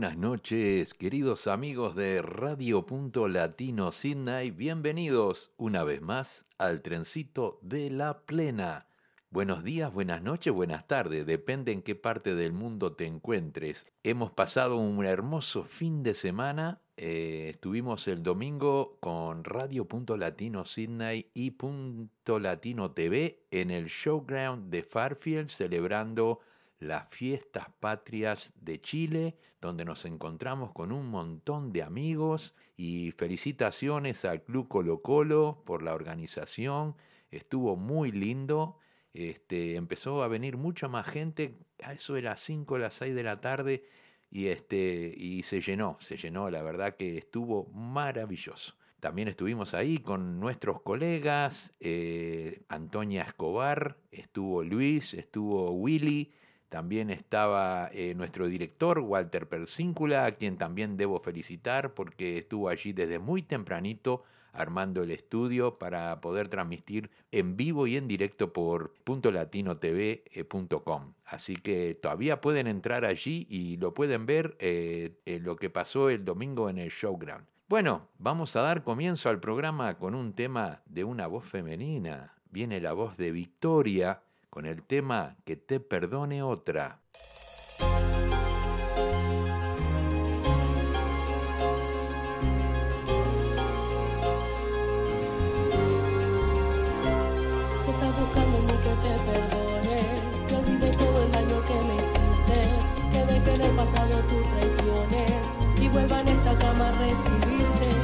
Buenas noches, queridos amigos de Radio Punto Latino Sydney. Bienvenidos una vez más al trencito de la plena. Buenos días, buenas noches, buenas tardes, depende en qué parte del mundo te encuentres. Hemos pasado un hermoso fin de semana. eh, estuvimos el domingo con Radio Punto Latino Sydney y Punto Latino TV en el Showground de Farfield celebrando las fiestas patrias de Chile, donde nos encontramos con un montón de amigos y felicitaciones al Club Colo Colo por la organización, estuvo muy lindo, este, empezó a venir mucha más gente, a eso de las 5 o las 6 de la tarde, y, este, y se llenó, se llenó, la verdad que estuvo maravilloso. También estuvimos ahí con nuestros colegas, eh, Antonia Escobar, estuvo Luis, estuvo Willy, también estaba eh, nuestro director, Walter Persíncula, a quien también debo felicitar porque estuvo allí desde muy tempranito armando el estudio para poder transmitir en vivo y en directo por puntolatinotv.com. Así que todavía pueden entrar allí y lo pueden ver eh, lo que pasó el domingo en el Showground. Bueno, vamos a dar comienzo al programa con un tema de una voz femenina. Viene la voz de Victoria con el tema Que te perdone otra. Si estás buscando mí que te perdone, que olvide todo el daño que me hiciste, que deje en el pasado tus traiciones y vuelva en esta cama a recibirte.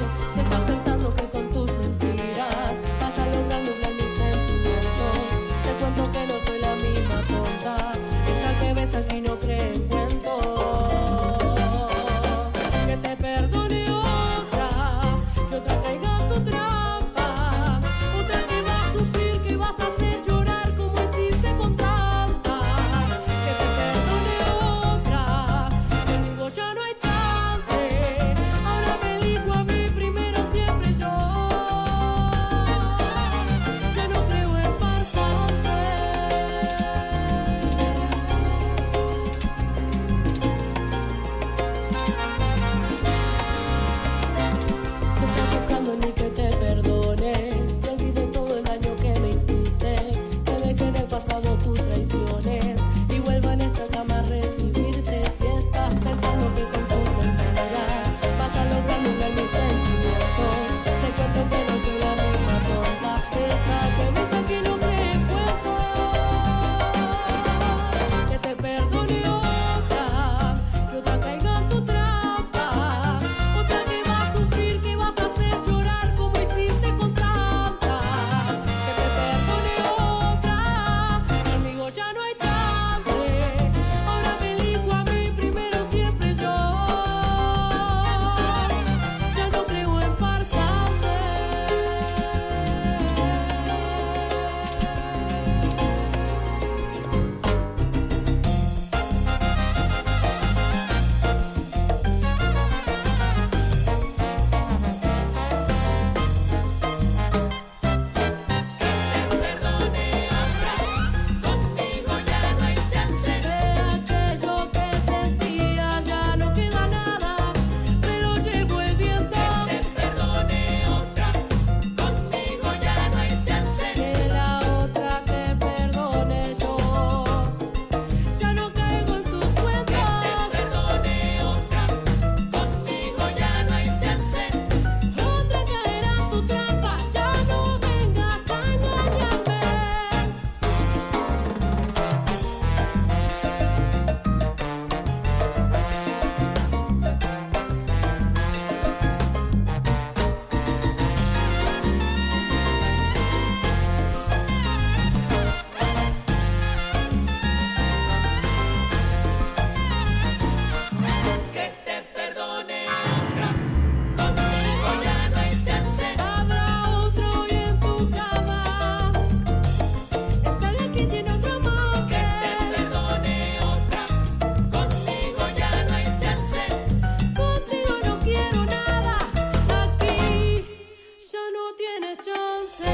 tienes chance.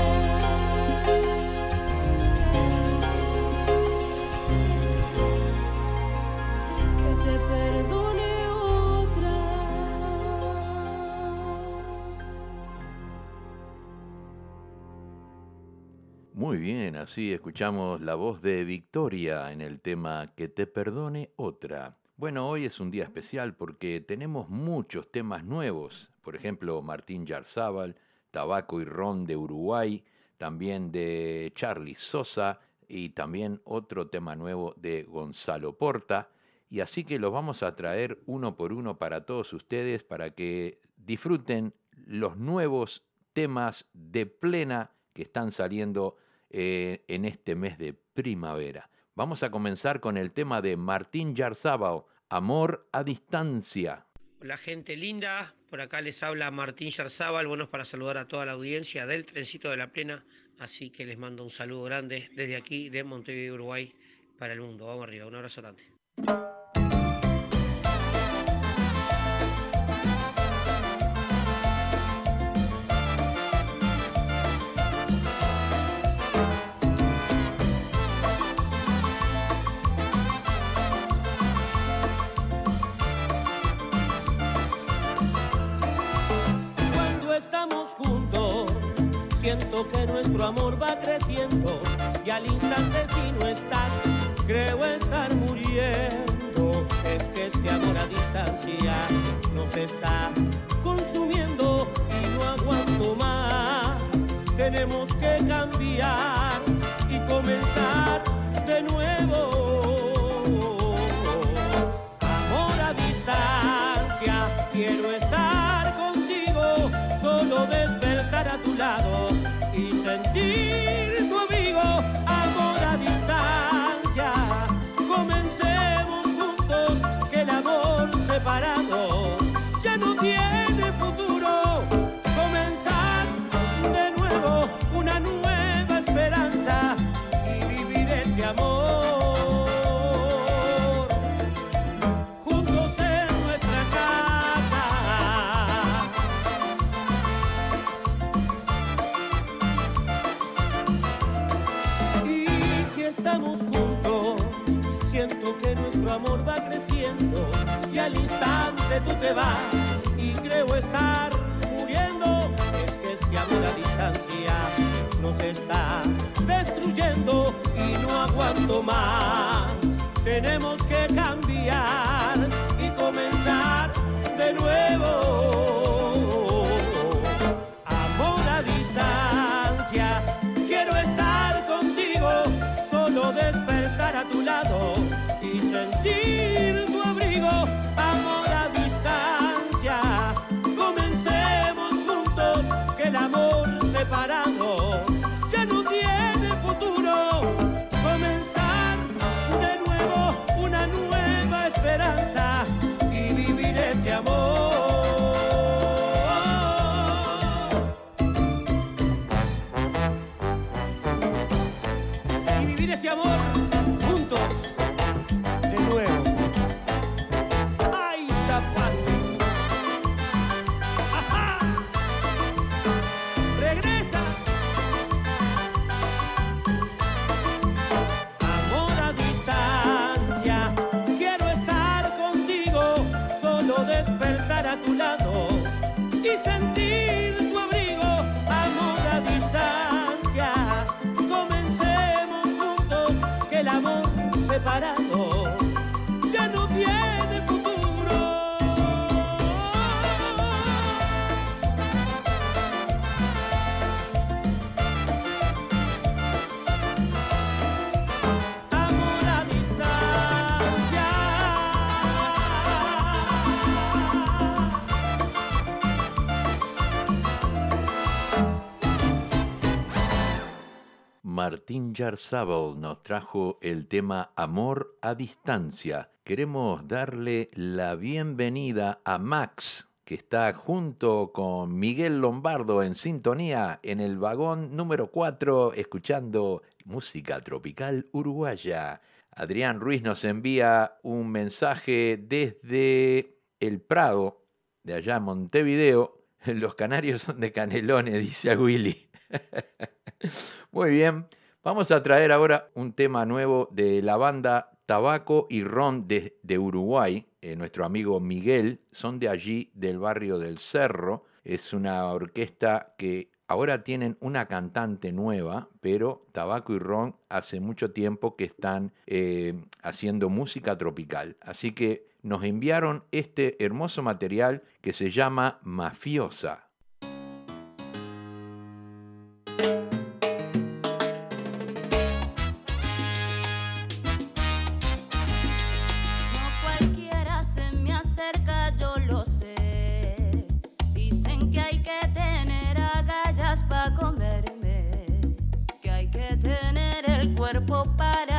Muy bien, así escuchamos la voz de Victoria en el tema Que te perdone otra. Bueno, hoy es un día especial porque tenemos muchos temas nuevos. Por ejemplo, Martín Yarzábal, Tabaco y Ron de Uruguay, también de Charlie Sosa y también otro tema nuevo de Gonzalo Porta. Y así que los vamos a traer uno por uno para todos ustedes para que disfruten los nuevos temas de plena que están saliendo eh, en este mes de primavera. Vamos a comenzar con el tema de Martín Yarzábal, Amor a distancia. Hola gente linda, por acá les habla Martín Yarzábal, bueno, para saludar a toda la audiencia del Trencito de la Plena, así que les mando un saludo grande desde aquí de Montevideo, Uruguay, para el mundo. Vamos arriba, un abrazo grande. Nuestro amor va creciendo y al instante si no estás, creo estar muriendo. Es que este amor a distancia nos está consumiendo y no aguanto más. Tenemos que cambiar y comenzar de nuevo. Amor a distancia, quiero estar contigo, solo despertar a tu lado sentir tu y creo estar muriendo. Es que este amor a distancia nos está destruyendo y no aguanto más. Martín Yarzábal nos trajo el tema Amor a Distancia. Queremos darle la bienvenida a Max, que está junto con Miguel Lombardo en sintonía en el vagón número 4, escuchando música tropical uruguaya. Adrián Ruiz nos envía un mensaje desde el Prado, de allá en Montevideo. Los canarios son de canelones, dice a Willy. Muy bien, vamos a traer ahora un tema nuevo de la banda Tabaco y Ron de, Uruguay. Eh, nuestro amigo Miguel, son de allí, del barrio del Cerro. Es una orquesta que Ahora tienen una cantante nueva, pero Tabaco y Ron hace mucho tiempo que están eh, haciendo música tropical. Así que nos enviaron este hermoso material que se llama Mafiosa. Y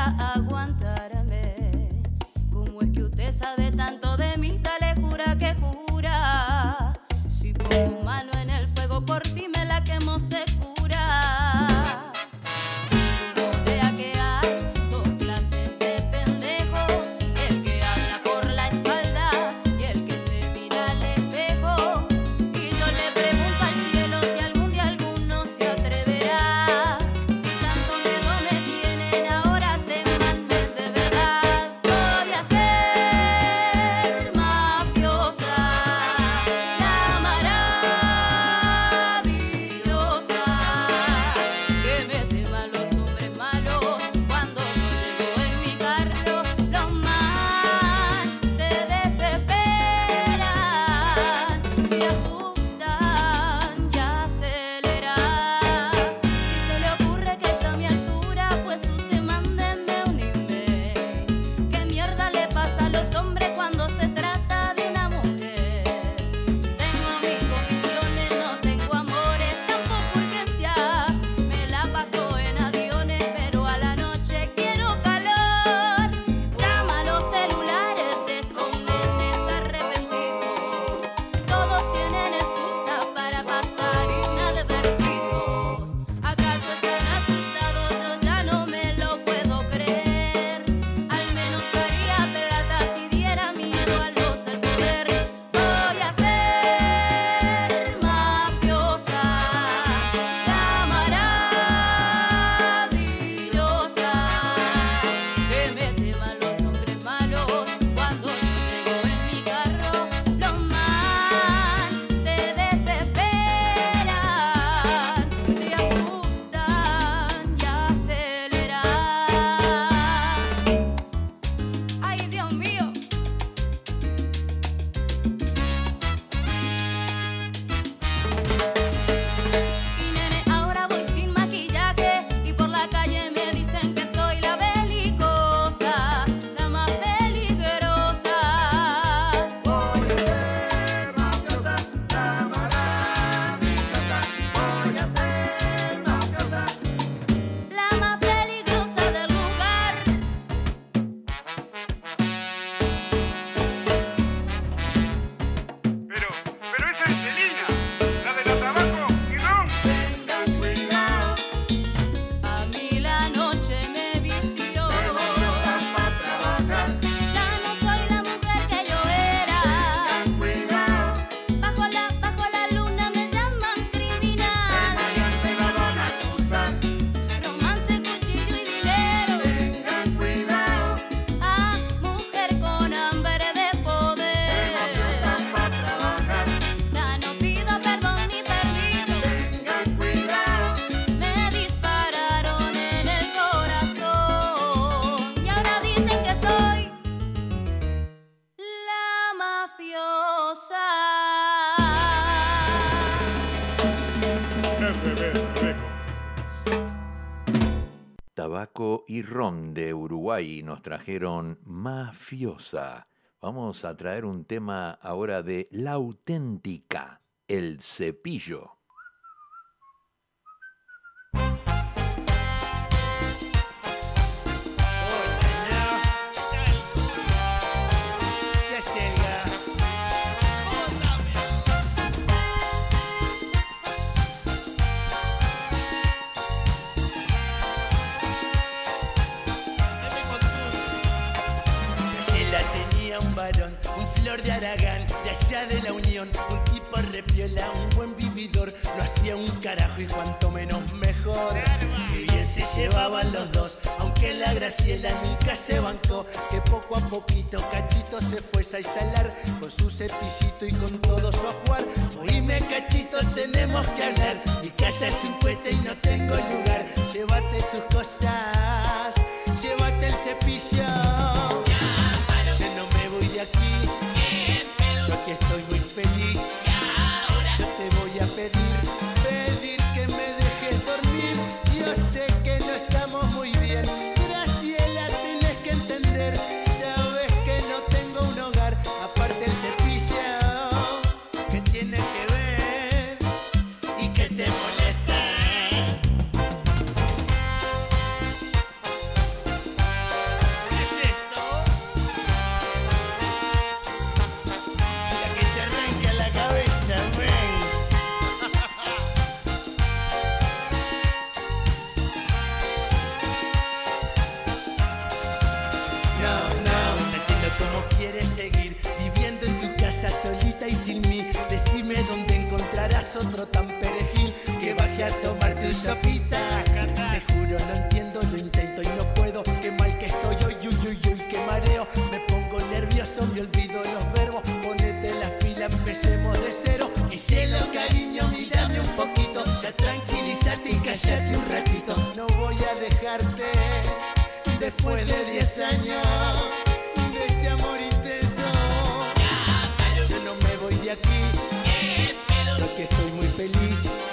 trajeron Mafiosa. Vamos a traer un tema ahora de La Auténtica, El Cepillo. Era un buen vividor, lo hacía un carajo y cuanto menos mejor. Y bien se llevaban los dos, aunque la Graciela nunca se bancó, que poco a poquito Cachito se fuese a instalar con su cepillito y con todo su ajuar. Oíme Cachito, tenemos que hablar, mi casa es un cuete y no tengo lugar. Llévate tus cosas, llévate el cepillo. después de 10 años de este amor intenso. Yo no me voy de aquí, porque estoy muy feliz.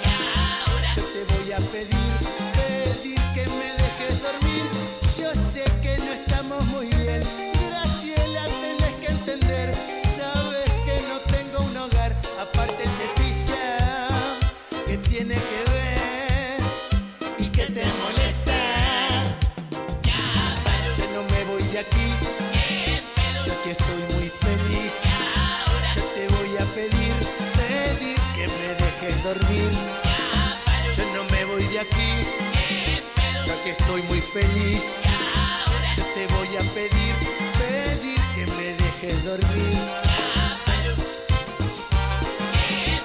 estoy muy feliz. Ahora te voy a pedir, pedir que me dejes dormir. Cápalo,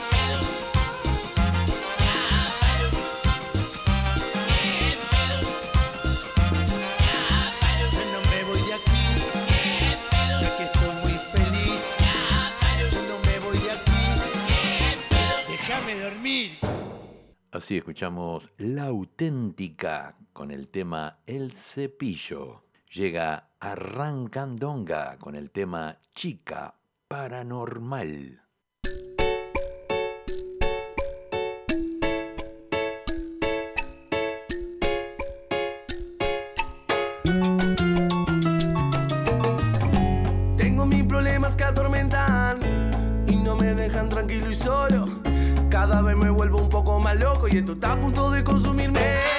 pedo, no me voy de aquí, pedo, ya que estoy muy feliz. Cápalo, yo no me voy de aquí, déjame dormir. Así escuchamos la auténtica con el tema El Cepillo. Llega Arrancandonga con el tema Chica Paranormal. Tengo mis problemas que atormentan y no me dejan tranquilo y solo. Cada vez me vuelvo un poco más loco y esto está a punto de consumirme.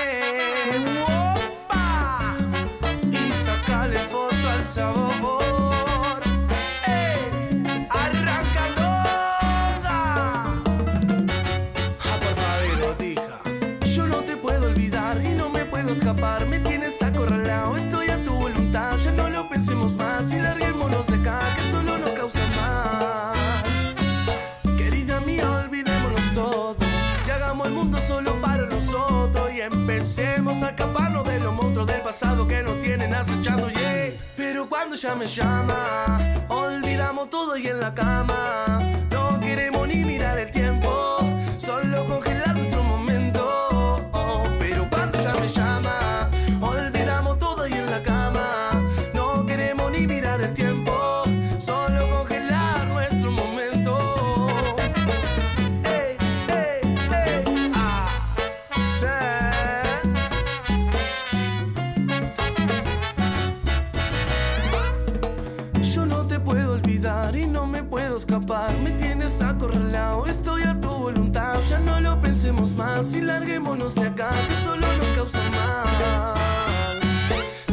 ya me llama. Olvidamos todo y en la cama. No queremos ni mirar el tiempo. no se acabe, solo nos causa mal.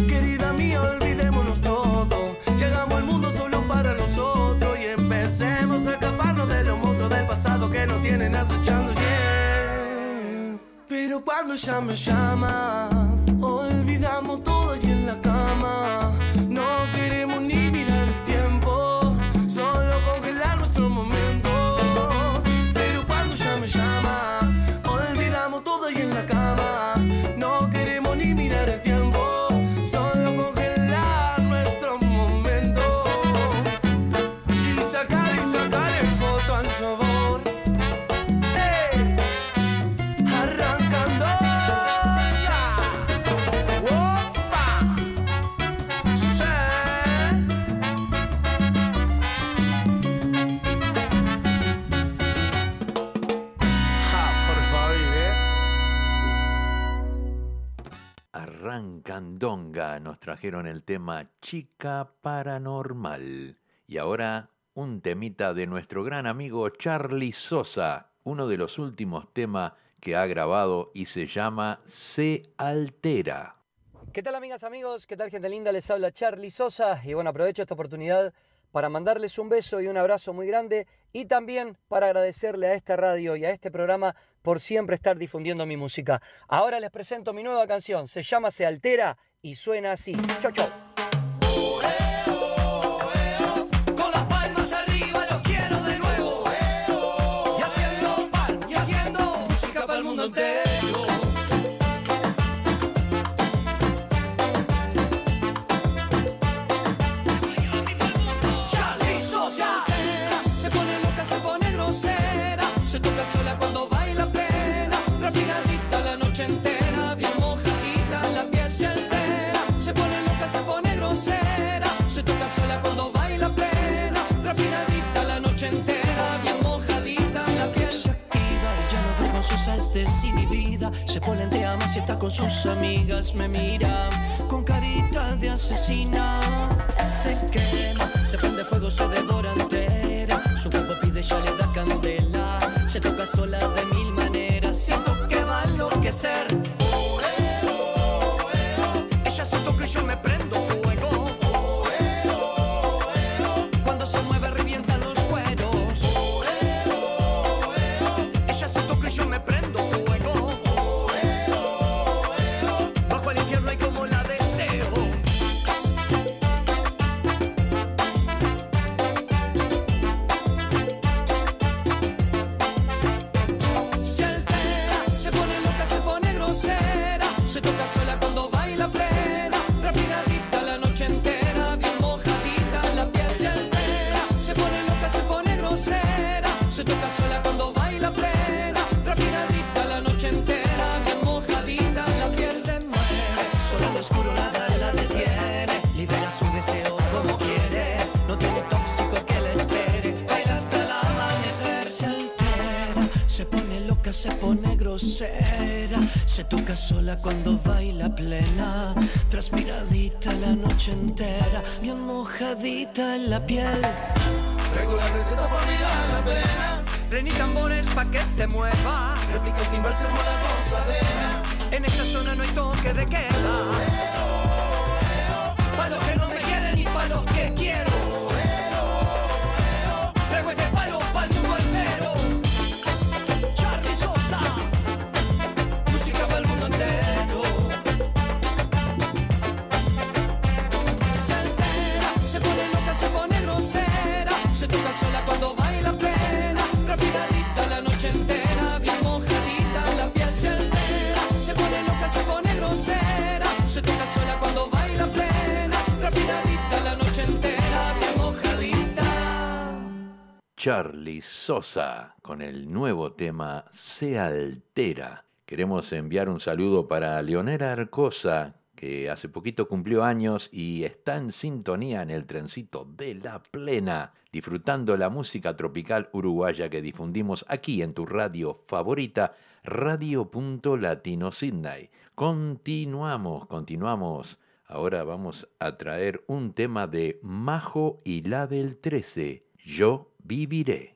Querida mía, olvidémonos todo. Llegamos al mundo solo para nosotros y empecemos a escaparnos de los monstruos del pasado que nos tienen acechando. Yeah. Pero cuando ya me llamas Rancandonga nos trajeron el tema Chica Paranormal. Y ahora un temita de nuestro gran amigo Charlie Sosa, uno de los últimos temas que ha grabado y se llama Se Altera. ¿Qué tal amigas, amigos? ¿Qué tal gente linda? Les habla Charlie Sosa y bueno, aprovecho esta oportunidad para mandarles un beso y un abrazo muy grande y también para agradecerle a esta radio y a este programa por siempre estar difundiendo mi música. Ahora les presento mi nueva canción, se llama Se Altera y suena así. Chau, chau. Con sus amigas. Me mira con carita de asesina. Se quema, se prende fuego, se devora entera. Su cuerpo pide, ya le da candela. Se toca sola de mil maneras. Siento que va a enloquecer. Sola cuando baila plena. Transpiradita la noche entera. Bien mojadita en la piel. Traigo la receta para olvidar la pena. Prení tambores pa' que te mueva. Replica el timbal, se la gozadera. En esta zona no hay toque de queda. Charlie Sosa con el nuevo tema Se Altera. Queremos enviar un saludo para Leonera Arcosa, que hace poquito cumplió años y está en sintonía en el trencito de la plena, disfrutando la música tropical uruguaya que difundimos aquí en tu radio favorita, Radio Latino Sydney. Continuamos, continuamos. Ahora vamos a traer un tema de Majo y la del 13. Yo viviré.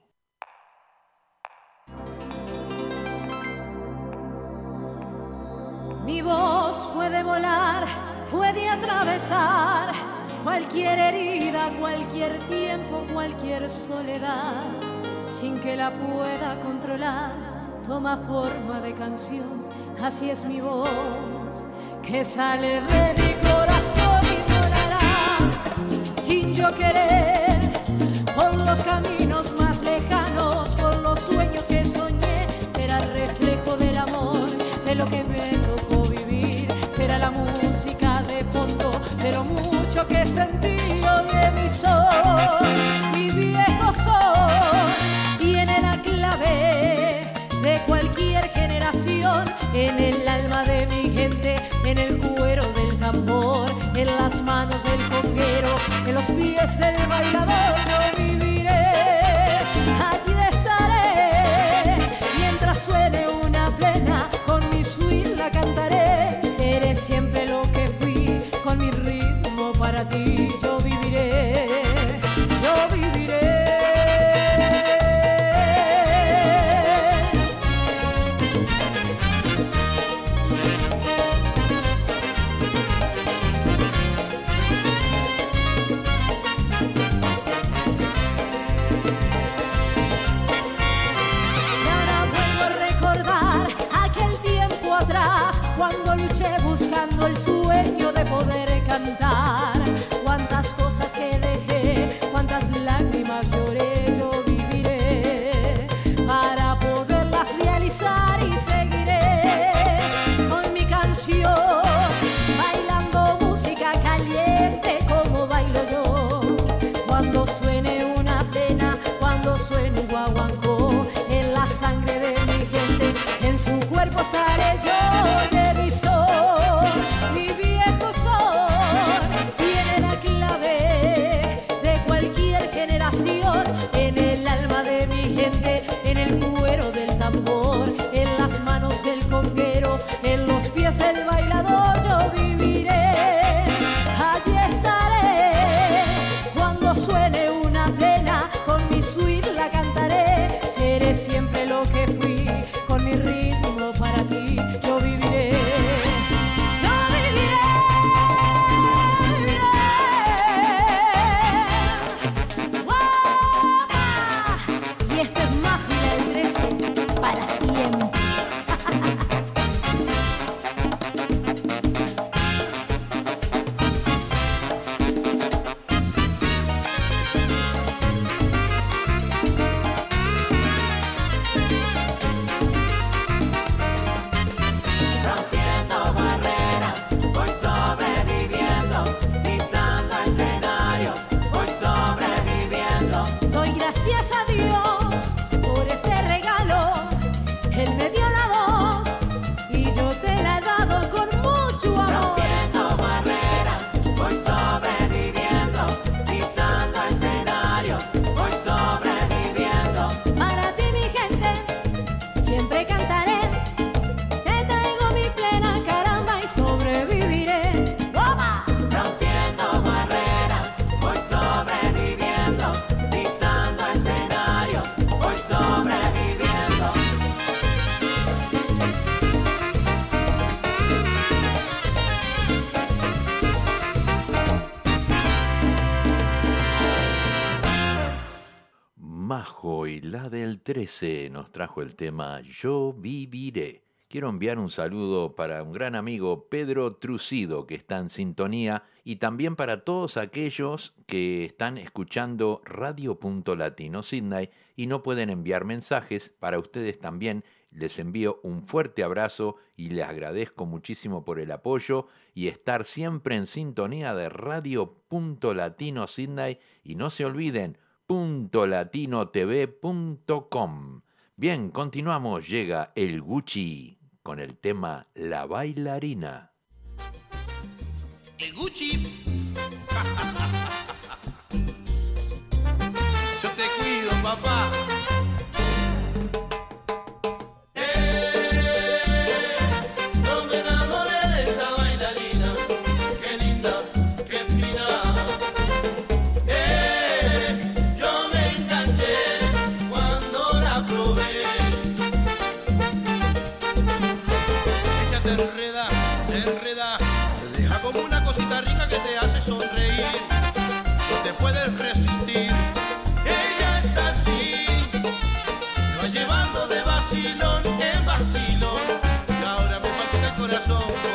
Mi voz puede volar, puede atravesar cualquier herida, cualquier tiempo, cualquier soledad, sin que la pueda controlar. Toma forma de canción, así es mi voz, que sale de mi corazón y volará, sin yo querer, en las manos del conguero, en los pies del bailador, posaré la del 13 nos trajo el tema Yo viviré. Quiero enviar un saludo para un gran amigo Pedro Trucido que está en sintonía y también para todos aquellos que están escuchando Radio Punto Latino Sydney y no pueden enviar mensajes. Para ustedes también les envío un fuerte abrazo y les agradezco muchísimo por el apoyo y estar siempre en sintonía de Radio Punto Latino Sydney y no se olviden www.latinotv.com. Bien, continuamos. Llega el Gucci con el tema La bailarina. El Gucci. Yo te cuido, papá. vacilón, es vacilón. Y ahora me palpita el corazón.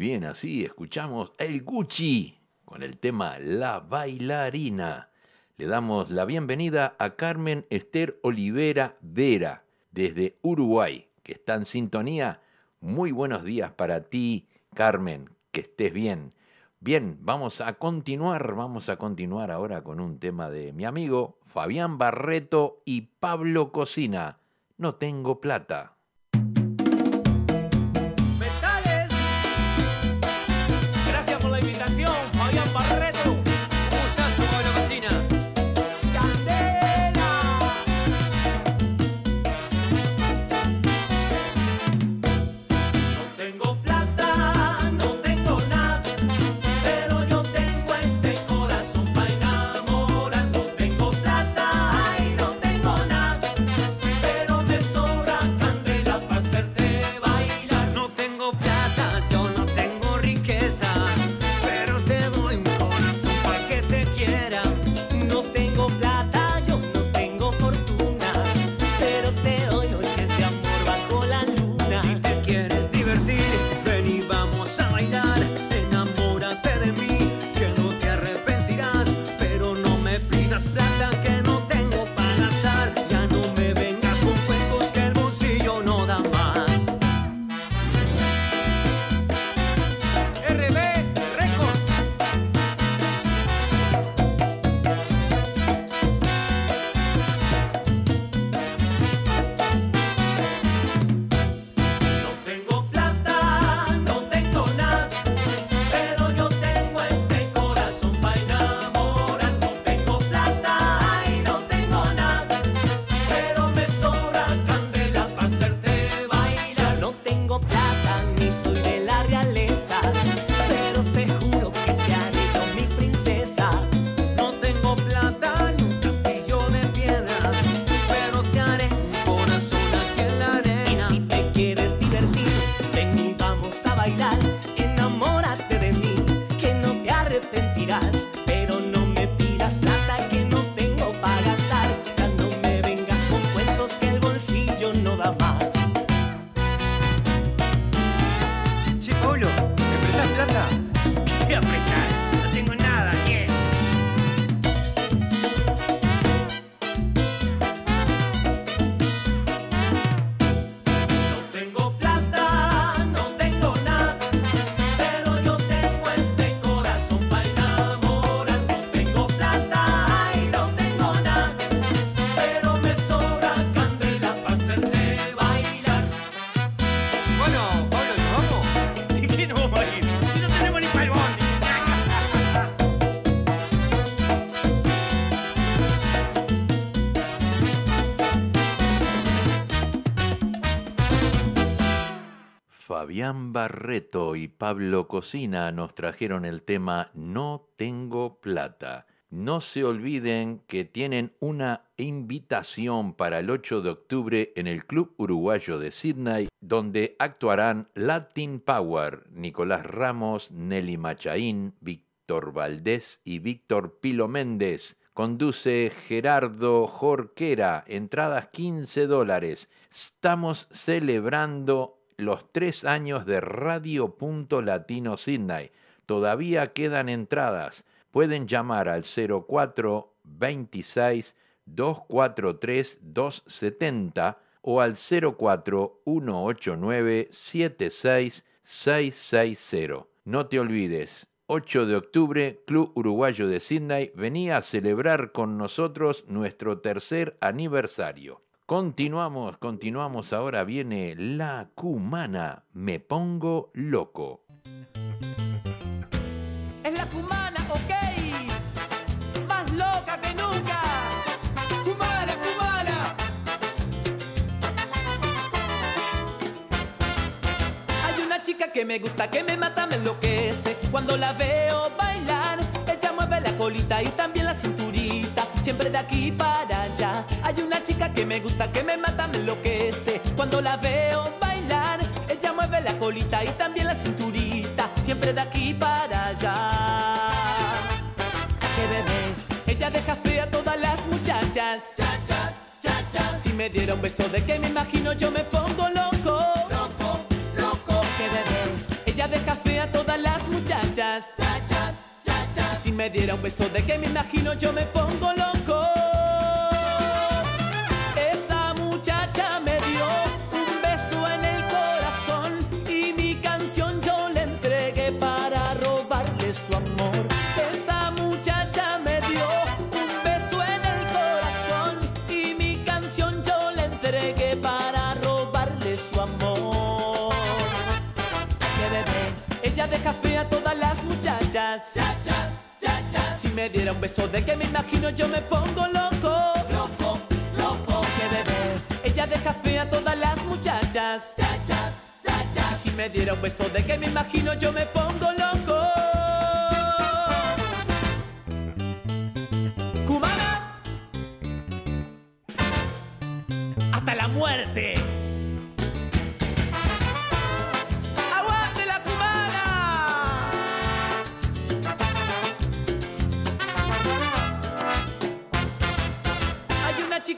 Bien, así escuchamos el Gucci con el tema La bailarina. Le damos la bienvenida a Carmen Esther Olivera Vera desde Uruguay, que está en sintonía. Muy buenos días para ti, Carmen, que estés bien. Bien, vamos a continuar, vamos a continuar ahora con un tema de mi amigo Fabián Barreto y Pablo Cocina. No tengo plata. Y Pablo Cocina nos trajeron el tema No tengo plata. No se olviden que tienen una invitación para el 8 de octubre en el Club Uruguayo de Sydney, donde actuarán Latin Power, Nicolás Ramos, Nelly Machaín, Víctor Valdés y Víctor Pilo Méndez. Conduce Gerardo Jorquera, entradas 15 dólares. Estamos celebrando los tres años de Radio Punto Latino Sydney. Todavía quedan entradas. Pueden llamar al 0426 243 270 o al 04189 76660. No te olvides, 8 de octubre, Club Uruguayo de Sydney venía a celebrar con nosotros nuestro tercer aniversario. Continuamos, continuamos. Ahora viene la cumana. Me pongo loco. Es la cumana, ok. Más loca que nunca. Cumana, cumana. Hay una chica que me gusta, que me mata, me enloquece. Cuando la veo bailar, ella mueve la colita y también la cinturita. Siempre de aquí para allá. Hay una chica que me gusta, que me mata, me enloquece. Cuando la veo bailar, ella mueve la colita y también la cinturita. Siempre de aquí para allá. Que bebé, ella deja fea a todas las muchachas. Si me diera un beso de que me imagino, yo me pongo loco. Loco, loco. Que bebé, ella deja fea a todas muchachas. Si me diera un beso de que me imagino yo me pongo loco. Me diera un beso de que me imagino yo me pongo loco. Loco, loco. Que bebé, ella deja fea a todas las muchachas. Y si me diera un beso de que me imagino yo me pongo loco. Cubana. Hasta la muerte.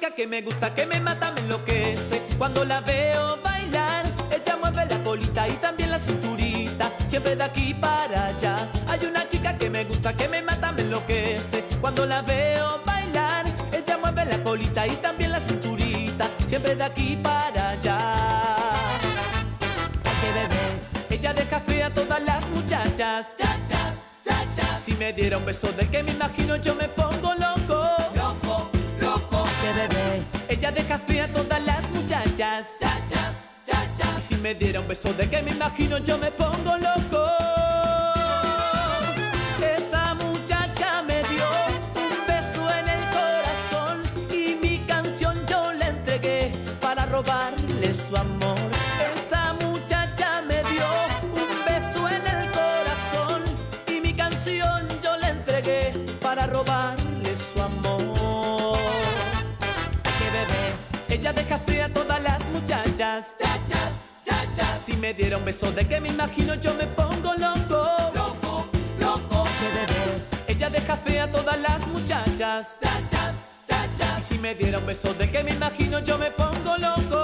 Chica que me gusta, que me mata, me enloquece. Cuando la veo bailar, ella mueve la colita y también la cinturita, siempre de aquí para allá. Hay una chica que me gusta, que me mata, me enloquece. Cuando la veo bailar, ella mueve la colita y también la cinturita, siempre de aquí para allá. Que bebé, ella deja fea a todas las muchachas. Si me diera un beso de que me imagino yo me pongo. Loco, a todas las muchachas. Y si me diera un beso de que me imagino yo me pongo loco. Diera un beso de que me imagino yo me pongo loco. Loco, loco. Bebé, ella deja fea a todas las muchachas. Y si me diera un beso de que me imagino yo me pongo loco.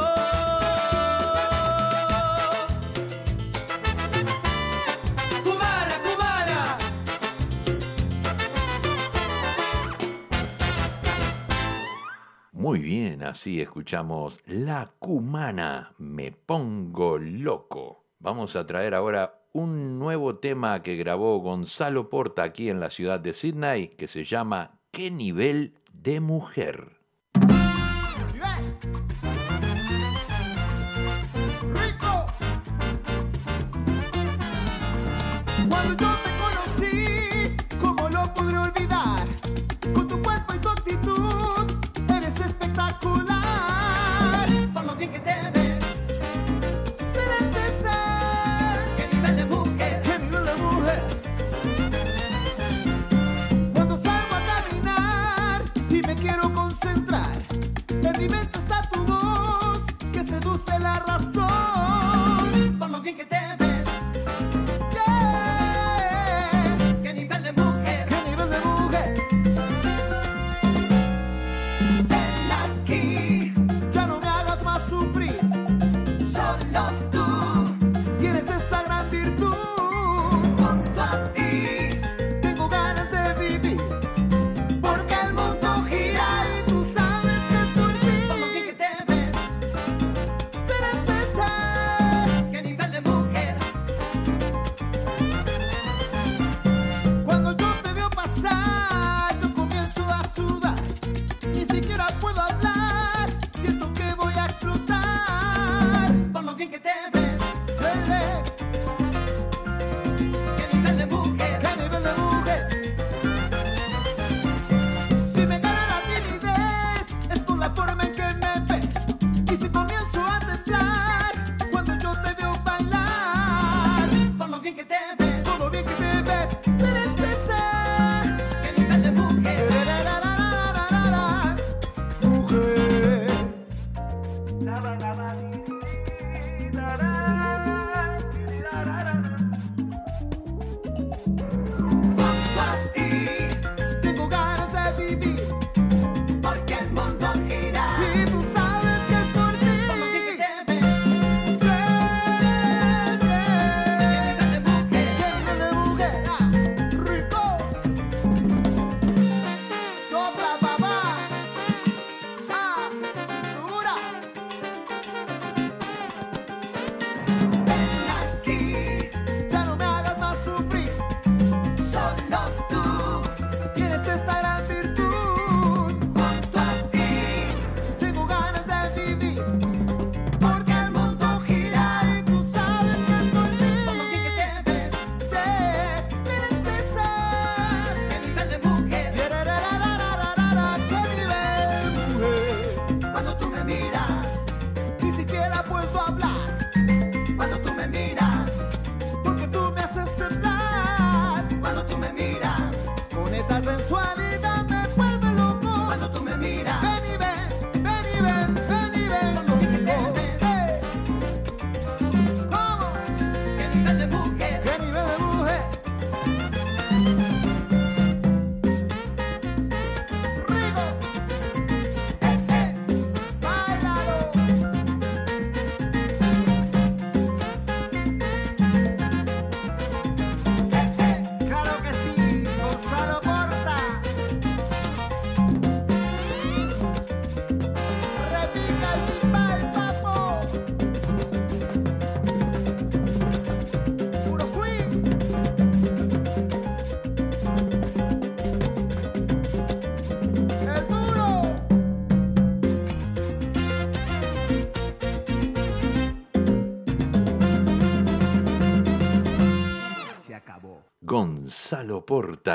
Muy bien, así escuchamos La Cumana, Me Pongo Loco. Vamos a traer ahora un nuevo tema que grabó Gonzalo Porta aquí en la ciudad de Sydney que se llama ¿Qué nivel de mujer?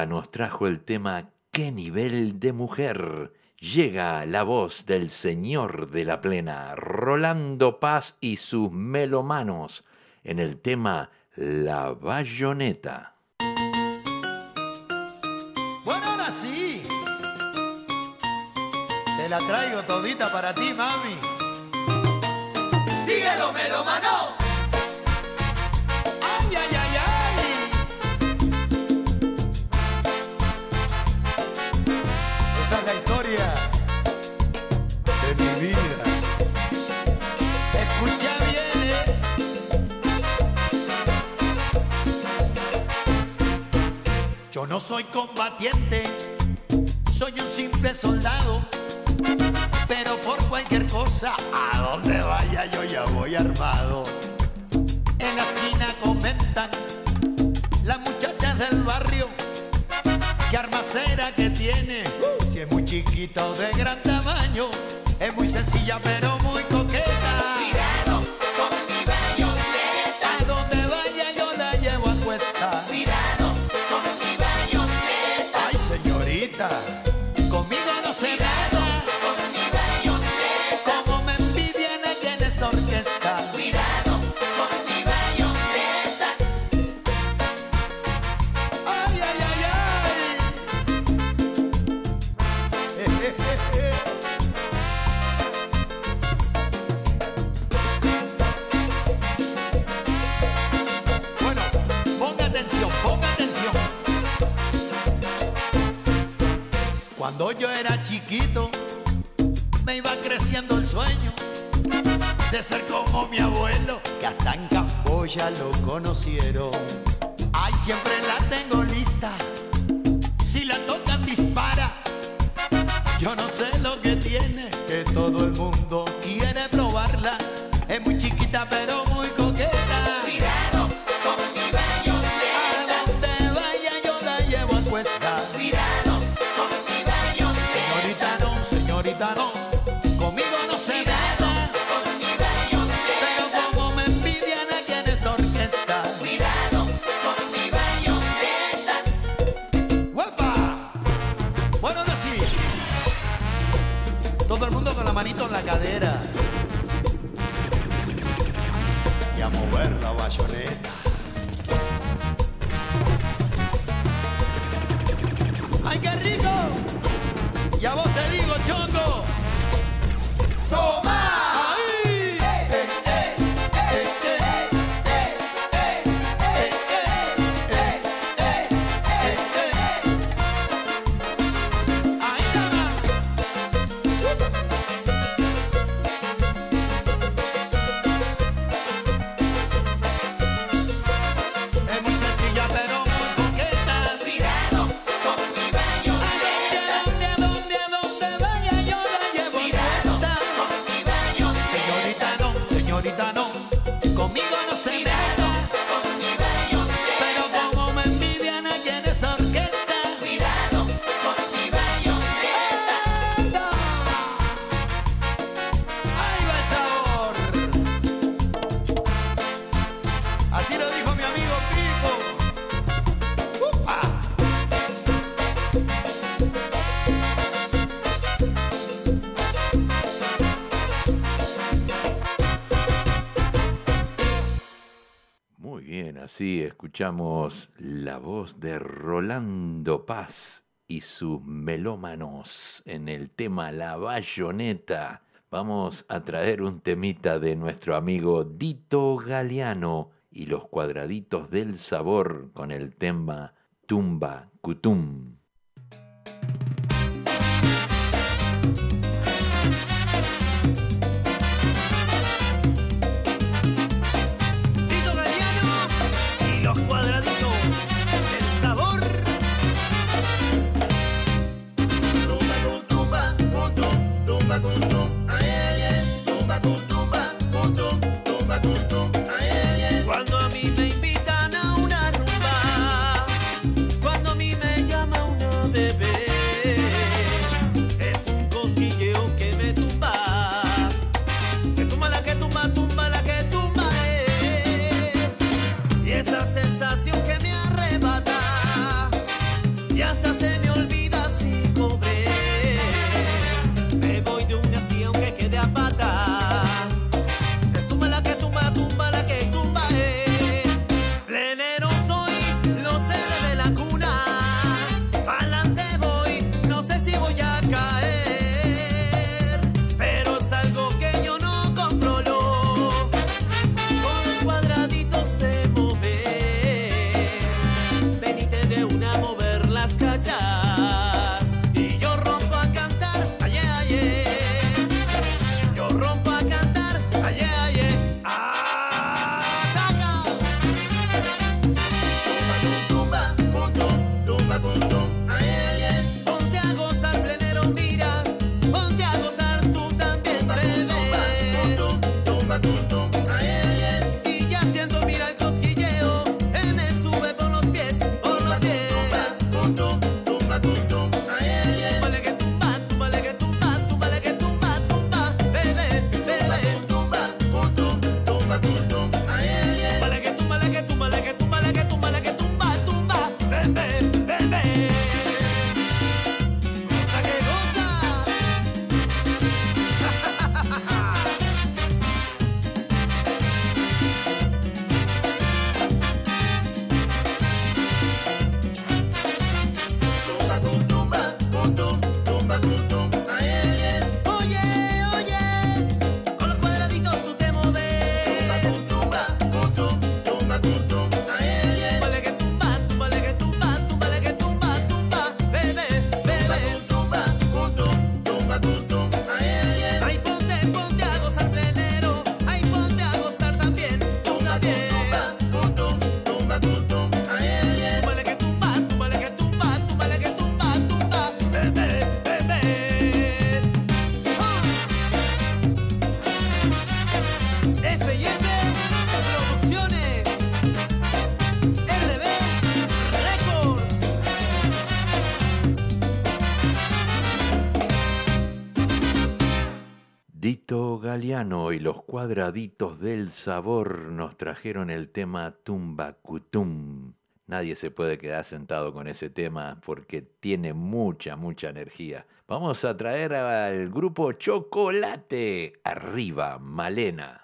Nos trajo el tema ¿Qué nivel de mujer? Llega la voz del señor de la plena, Rolando Paz y sus melomanos, en el tema La Bayoneta. Bueno, ahora sí. Te la traigo todita para ti, mami. Síguelo, melómano. Yo no soy combatiente, soy un simple soldado. Pero por cualquier cosa, a donde vaya yo ya voy armado. En la esquina comentan las muchachas del barrio que armacera que tiene. Si es muy chiquita o de gran tamaño, es muy sencilla pero muy Cuando yo era chiquito, me iba creciendo el sueño de ser como mi abuelo, que hasta en Camboya lo conocieron. Ay, siempre la tengo lista. Si la tocan, dispara. Yo no sé lo que tiene, que todo el mundo escuchamos la voz de Rolando Paz y sus melómanos en el tema La Bayoneta. Vamos a traer un temita de nuestro amigo Dito Galeano y los cuadraditos del sabor con el tema Tumba Cutum. Y los cuadraditos del sabor nos trajeron el tema Tumbacutum. Nadie se puede quedar sentado con ese tema porque tiene mucha, mucha energía. Vamos a traer al grupo Chocolate. Arriba, Malena.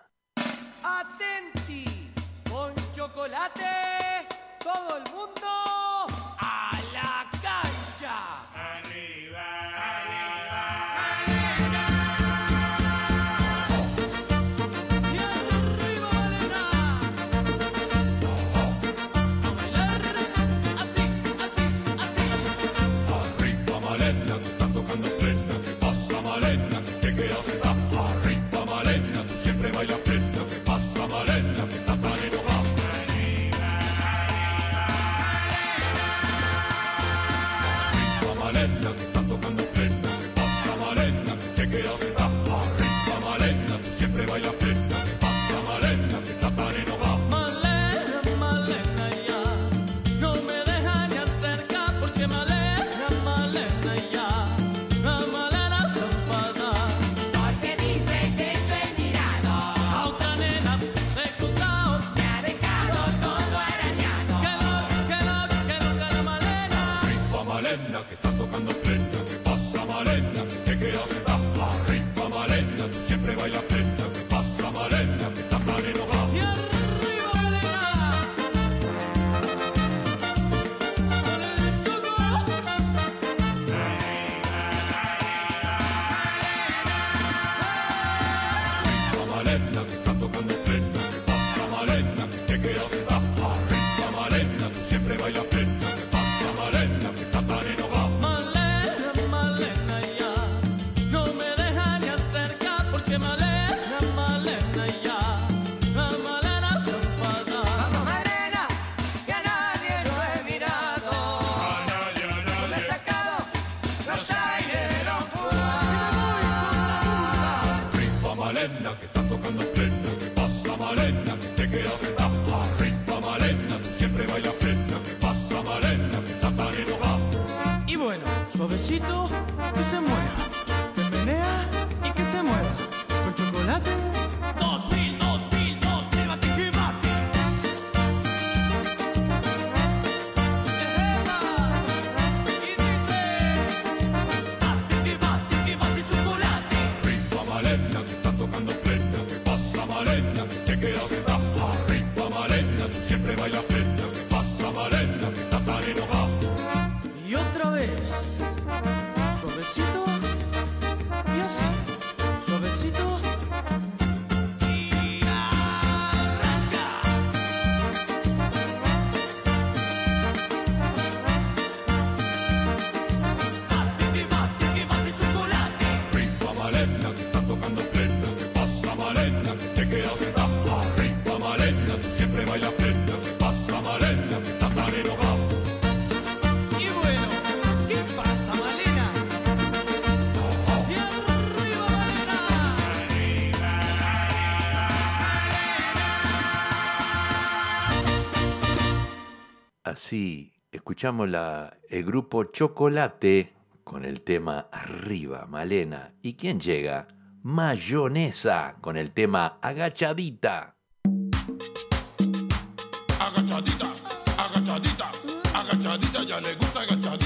Rossi, escuchamos la, el grupo Chocolate con el tema Arriba, Malena. ¿Y quién llega? Mayonesa con el tema Agachadita. Agachadita, agachadita, agachadita, ya le gusta agachadita.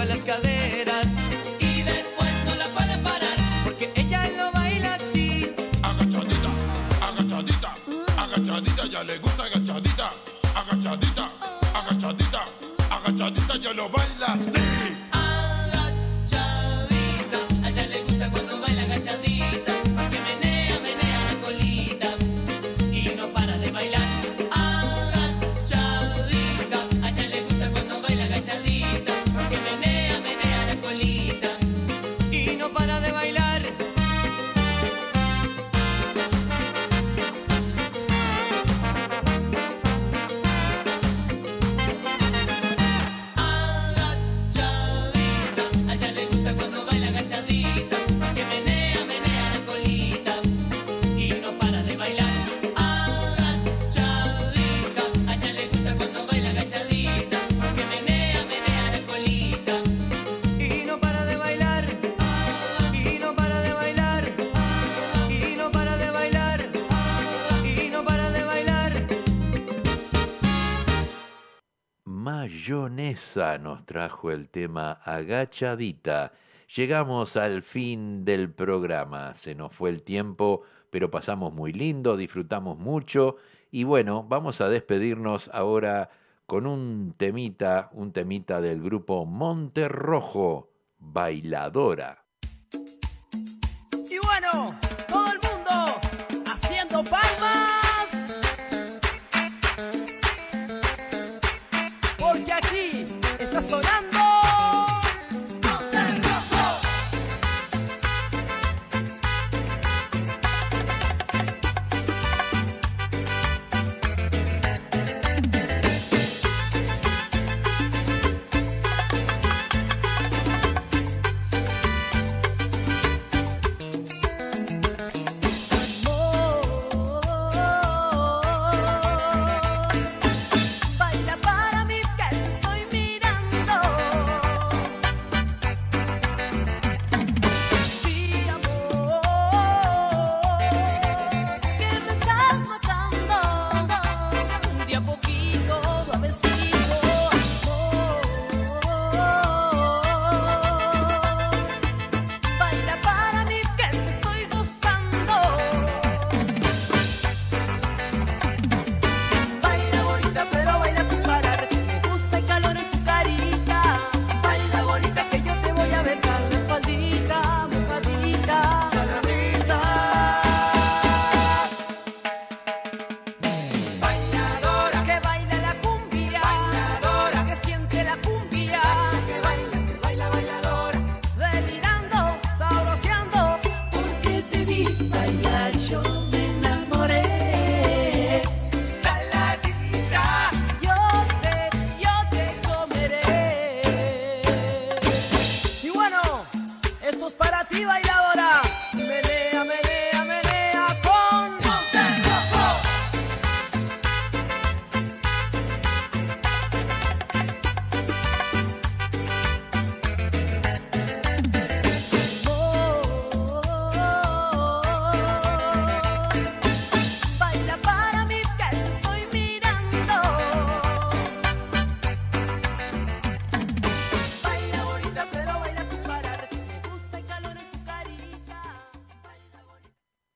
a las caderas. Nos trajo el tema Agachadita. Llegamos al fin del programa. Se nos fue el tiempo, pero pasamos muy lindo, disfrutamos mucho. Y bueno, vamos a despedirnos ahora con un temita, un temita del grupo Monte Rojo, Bailadora. Y bueno.